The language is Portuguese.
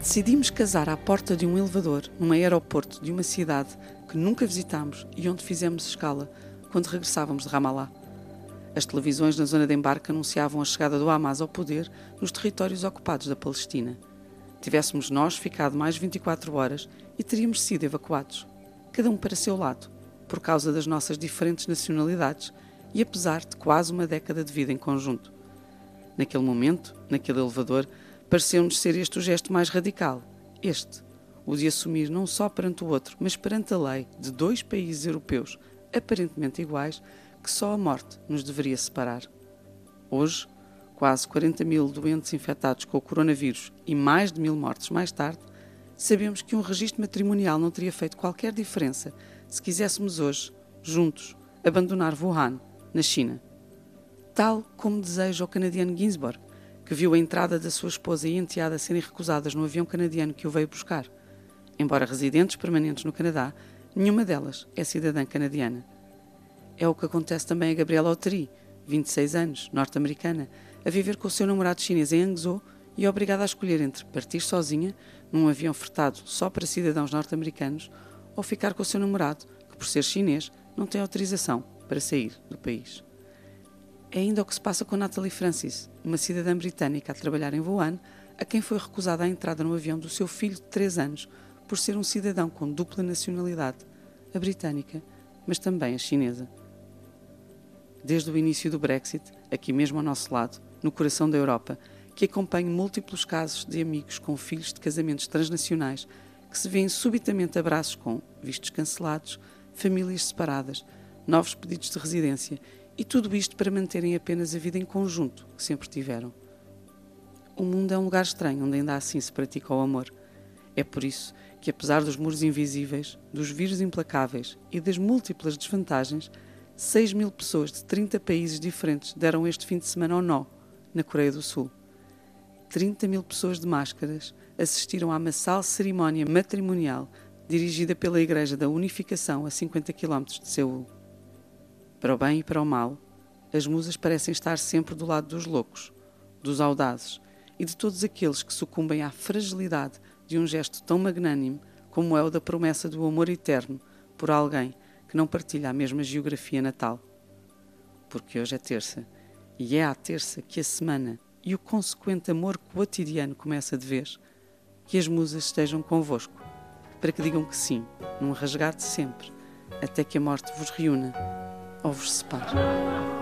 Decidimos casar à porta de um elevador num aeroporto de uma cidade que nunca visitámos e onde fizemos escala quando regressávamos de Ramallah. As televisões na zona de embarque anunciavam a chegada do Hamas ao poder nos territórios ocupados da Palestina. Tivéssemos nós ficado mais 24 horas e teríamos sido evacuados, cada um para seu lado, por causa das nossas diferentes nacionalidades e apesar de quase uma década de vida em conjunto. Naquele momento, naquele elevador, pareceu-nos ser este o gesto mais radical. Este, o de assumir não só perante o outro, mas perante a lei de dois países europeus aparentemente iguais, que só a morte nos deveria separar. Hoje, quase 40 mil doentes infectados com o coronavírus e mais de mil mortes mais tarde, sabemos que um registro matrimonial não teria feito qualquer diferença se quiséssemos hoje, juntos, abandonar Wuhan, na China. Tal como deseja o canadiano Ginsburg, que viu a entrada da sua esposa e enteada serem recusadas no avião canadiano que o veio buscar. Embora residentes permanentes no Canadá, nenhuma delas é cidadã canadiana. É o que acontece também a Gabriela Auteri, 26 anos, norte-americana, a viver com o seu namorado chinês em Hangzhou e obrigada a escolher entre partir sozinha, num avião fretado só para cidadãos norte-americanos, ou ficar com o seu namorado, que por ser chinês não tem autorização para sair do país. É ainda o que se passa com Natalie Francis, uma cidadã britânica a trabalhar em Wuhan, a quem foi recusada a entrada no avião do seu filho de 3 anos por ser um cidadão com dupla nacionalidade, a britânica, mas também a chinesa. Desde o início do Brexit, aqui mesmo ao nosso lado, no coração da Europa, que acompanho múltiplos casos de amigos com filhos de casamentos transnacionais que se vêem subitamente abraços com vistos cancelados, famílias separadas, novos pedidos de residência e tudo isto para manterem apenas a vida em conjunto que sempre tiveram. O mundo é um lugar estranho onde ainda assim se pratica o amor. É por isso que, apesar dos muros invisíveis, dos vírus implacáveis e das múltiplas desvantagens, 6 mil pessoas de 30 países diferentes deram este fim de semana ao nó, na Coreia do Sul. 30 mil pessoas de máscaras assistiram à massal cerimónia matrimonial dirigida pela Igreja da Unificação a 50 km de Seul. Para o bem e para o mal, as musas parecem estar sempre do lado dos loucos, dos audazes e de todos aqueles que sucumbem à fragilidade de um gesto tão magnânimo como é o da promessa do amor eterno por alguém que não partilha a mesma geografia natal. Porque hoje é terça, e é à terça que a semana e o consequente amor cotidiano começa de vez. Que as musas estejam convosco, para que digam que sim, num rasgar de sempre, até que a morte vos reúna ou vos separe.